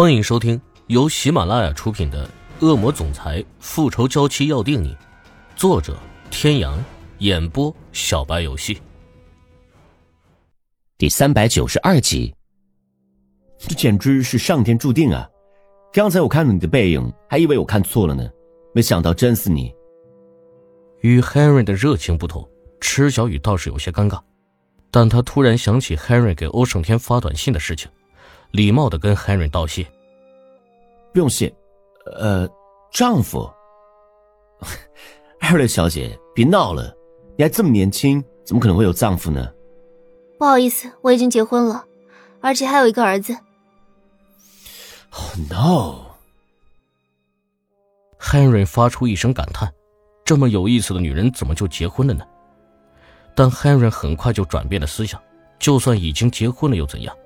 欢迎收听由喜马拉雅出品的《恶魔总裁复仇娇妻要定你》，作者：天阳，演播：小白游戏。第三百九十二集，这简直是上天注定啊！刚才我看到你的背影，还以为我看错了呢，没想到真是你。与 Henry 的热情不同，池小雨倒是有些尴尬，但他突然想起 Henry 给欧胜天发短信的事情。礼貌的跟 Henry 道谢，不用谢，呃，丈夫，艾瑞小姐，别闹了，你还这么年轻，怎么可能会有丈夫呢？不好意思，我已经结婚了，而且还有一个儿子。Oh no！Henry 发出一声感叹，这么有意思的女人怎么就结婚了呢？但 Henry 很快就转变了思想，就算已经结婚了又怎样？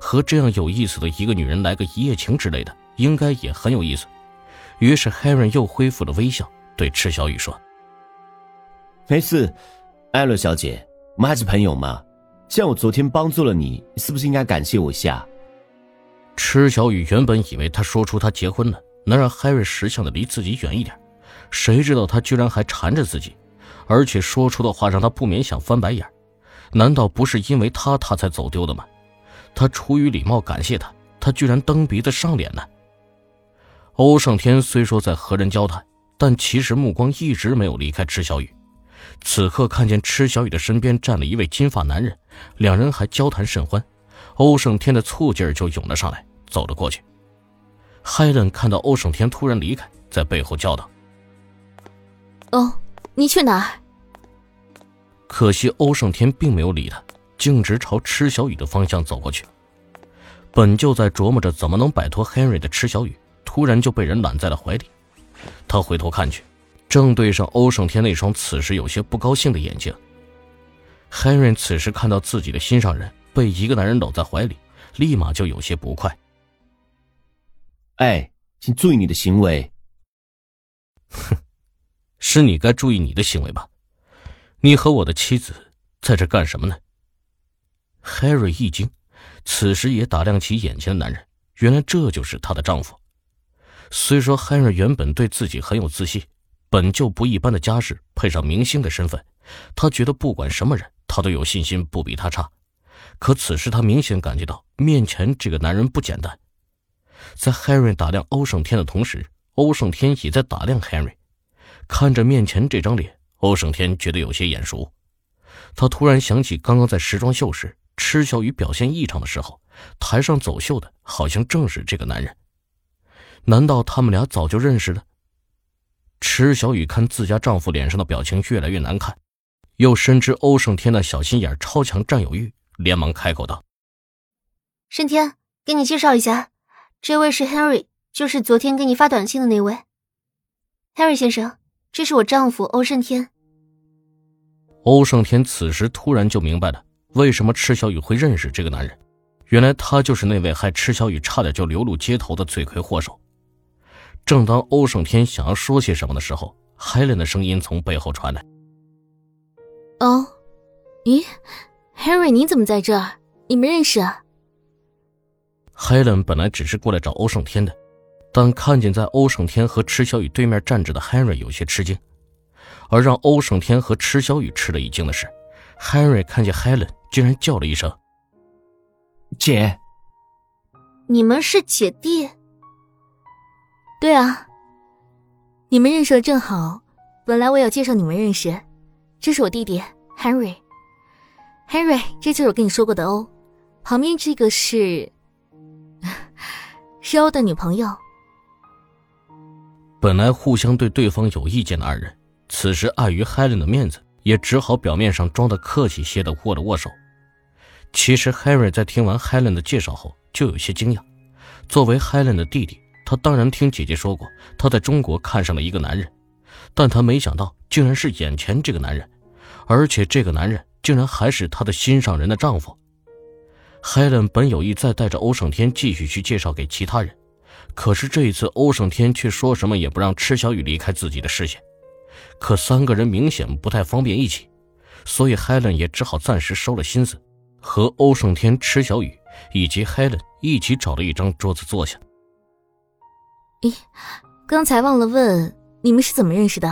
和这样有意思的一个女人来个一夜情之类的，应该也很有意思。于是 Harry 又恢复了微笑，对池小雨说：“没事，艾伦小姐，我们还是朋友嘛。像我昨天帮助了你，是不是应该感谢我一下？”池小雨原本以为他说出他结婚了，能让 Harry 识相的离自己远一点，谁知道他居然还缠着自己，而且说出的话让他不免想翻白眼。难道不是因为他他才走丢的吗？他出于礼貌感谢他，他居然蹬鼻子上脸呢。欧胜天虽说在和人交谈，但其实目光一直没有离开池小雨。此刻看见池小雨的身边站了一位金发男人，两人还交谈甚欢，欧胜天的醋劲儿就涌了上来，走了过去。海伦看到欧胜天突然离开，在背后叫道：“哦，你去哪儿？”可惜欧胜天并没有理他。径直朝池小雨的方向走过去。本就在琢磨着怎么能摆脱 Henry 的池小雨，突然就被人揽在了怀里。他回头看去，正对上欧胜天那双此时有些不高兴的眼睛。Henry 此时看到自己的心上人被一个男人搂在怀里，立马就有些不快。哎，请注意你的行为。哼，是你该注意你的行为吧？你和我的妻子在这干什么呢？Harry 一惊，此时也打量起眼前的男人，原来这就是她的丈夫。虽说 Harry 原本对自己很有自信，本就不一般的家世，配上明星的身份，他觉得不管什么人，他都有信心不比他差。可此时他明显感觉到面前这个男人不简单。在 Harry 打量欧胜天的同时，欧胜天也在打量 Harry。看着面前这张脸，欧胜天觉得有些眼熟。他突然想起刚刚在时装秀时。池小雨表现异常的时候，台上走秀的好像正是这个男人。难道他们俩早就认识了？池小雨看自家丈夫脸上的表情越来越难看，又深知欧胜天那小心眼、超强占有欲，连忙开口道：“胜天，给你介绍一下，这位是 Henry，就是昨天给你发短信的那位。Henry 先生，这是我丈夫欧胜天。”欧胜天此时突然就明白了。为什么池小雨会认识这个男人？原来他就是那位害池小雨差点就流露街头的罪魁祸首。正当欧胜天想要说些什么的时候，海伦的声音从背后传来：“哦，咦，Harry，你怎么在这儿？你们认识啊？”海伦本来只是过来找欧胜天的，但看见在欧胜天和池小雨对面站着的 Harry，有些吃惊。而让欧胜天和池小雨吃了一惊的是，Harry 看见 Helen。竟然叫了一声：“姐。”你们是姐弟？对啊，你们认识的正好。本来我要介绍你们认识，这是我弟弟 Henry。Henry，这就是我跟你说过的欧。旁边这个是，是欧的女朋友。本来互相对对方有意见的二人，此时碍于 Helen 的面子。也只好表面上装的客气些的握了握手。其实 Harry 在听完 Helen 的介绍后就有些惊讶。作为 Helen 的弟弟，他当然听姐姐说过他在中国看上了一个男人，但他没想到竟然是眼前这个男人，而且这个男人竟然还是他的心上人的丈夫。Helen 本有意再带着欧胜天继续去介绍给其他人，可是这一次欧胜天却说什么也不让池小雨离开自己的视线。可三个人明显不太方便一起，所以 Helen 也只好暂时收了心思，和欧胜天、池小雨以及 Helen 一起找了一张桌子坐下，咦，刚才忘了问你们是怎么认识的？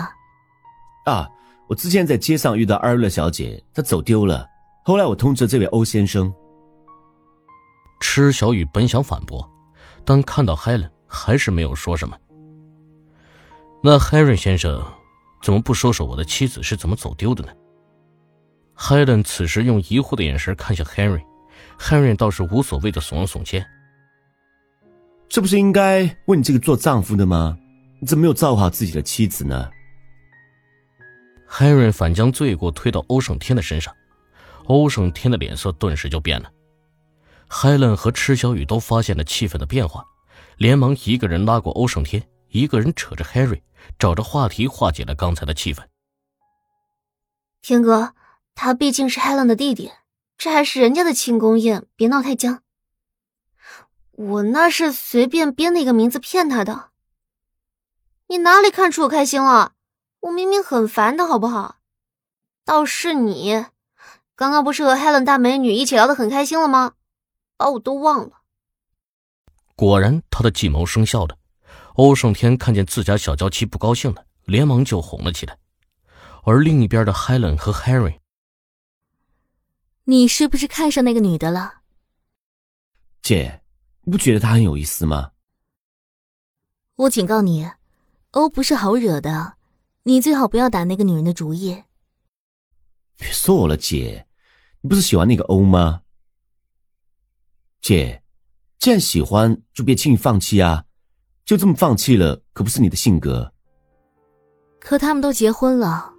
啊，我之前在街上遇到艾瑞小姐，她走丢了，后来我通知这位欧先生。池小雨本想反驳，但看到 Helen，还是没有说什么。那 Harry 先生，怎么不说说我的妻子是怎么走丢的呢？Helen 此时用疑惑的眼神看向 Harry，Harry 倒是无所谓的耸了耸肩。这不是应该问你这个做丈夫的吗？你怎么没有照顾好自己的妻子呢？Harry 反将罪过推到欧胜天的身上，欧胜天的脸色顿时就变了。Helen 和池小雨都发现了气氛的变化，连忙一个人拉过欧胜天，一个人扯着 Harry。找着话题化解了刚才的气氛。天哥，他毕竟是 Helen 的弟弟，这还是人家的庆功宴，别闹太僵。我那是随便编的一个名字骗他的。你哪里看出我开心了？我明明很烦的好不好？倒是你，刚刚不是和 Helen 大美女一起聊得很开心了吗？把我都忘了。果然，他的计谋生效了。欧胜天看见自家小娇妻不高兴了，连忙就哄了起来。而另一边的 Helen 和 Harry，你是不是看上那个女的了？姐，你不觉得她很有意思吗？我警告你，欧不是好惹的，你最好不要打那个女人的主意。别说我了，姐，你不是喜欢那个欧吗？姐，既然喜欢，就别轻易放弃啊。就这么放弃了，可不是你的性格。可他们都结婚了，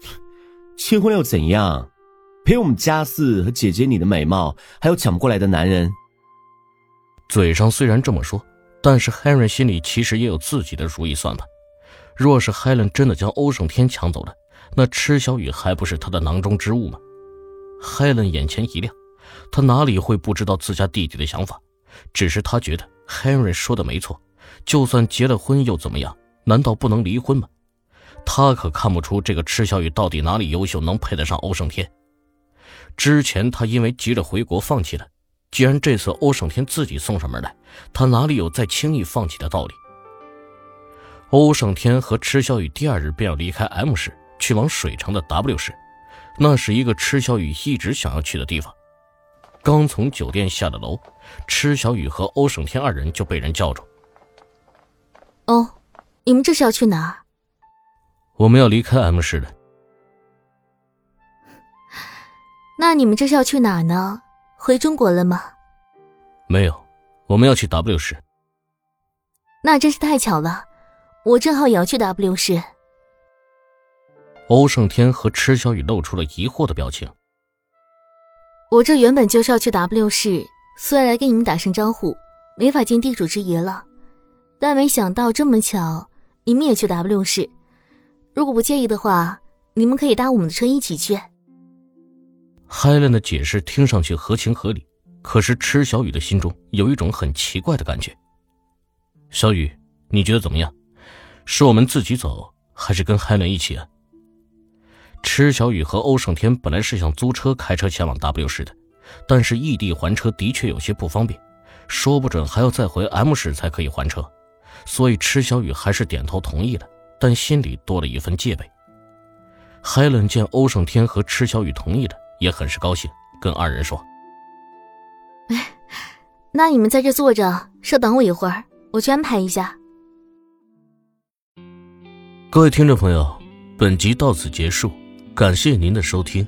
结婚又怎样？陪我们家四和姐姐你的美貌，还有抢不过来的男人。嘴上虽然这么说，但是 Henry 心里其实也有自己的如意算盘。若是 Helen 真的将欧胜天抢走了，那池小雨还不是他的囊中之物吗？Helen 眼前一亮，他哪里会不知道自家弟弟的想法？只是他觉得 Henry 说的没错。就算结了婚又怎么样？难道不能离婚吗？他可看不出这个池小雨到底哪里优秀，能配得上欧胜天。之前他因为急着回国放弃了，既然这次欧胜天自己送上门来，他哪里有再轻易放弃的道理？欧胜天和池小雨第二日便要离开 M 市，去往水城的 W 市，那是一个池小雨一直想要去的地方。刚从酒店下了楼，池小雨和欧胜天二人就被人叫住。哦，你们这是要去哪？我们要离开 M 市了。那你们这是要去哪呢？回中国了吗？没有，我们要去 W 市。那真是太巧了，我正好也要去 W 市。欧胜天和池小雨露出了疑惑的表情。我这原本就是要去 W 市，所以来跟你们打声招呼，没法见地主之谊了。但没想到这么巧，你们也去 W 市。如果不介意的话，你们可以搭我们的车一起去。海伦的解释听上去合情合理，可是池小雨的心中有一种很奇怪的感觉。小雨，你觉得怎么样？是我们自己走，还是跟海伦一起啊？池小雨和欧胜天本来是想租车开车前往 W 市的，但是异地还车的确有些不方便，说不准还要再回 M 市才可以还车。所以，池小雨还是点头同意了，但心里多了一份戒备。海伦见欧胜天和池小雨同意了，也很是高兴，跟二人说：“哎，那你们在这坐着，稍等我一会儿，我去安排一下。”各位听众朋友，本集到此结束，感谢您的收听。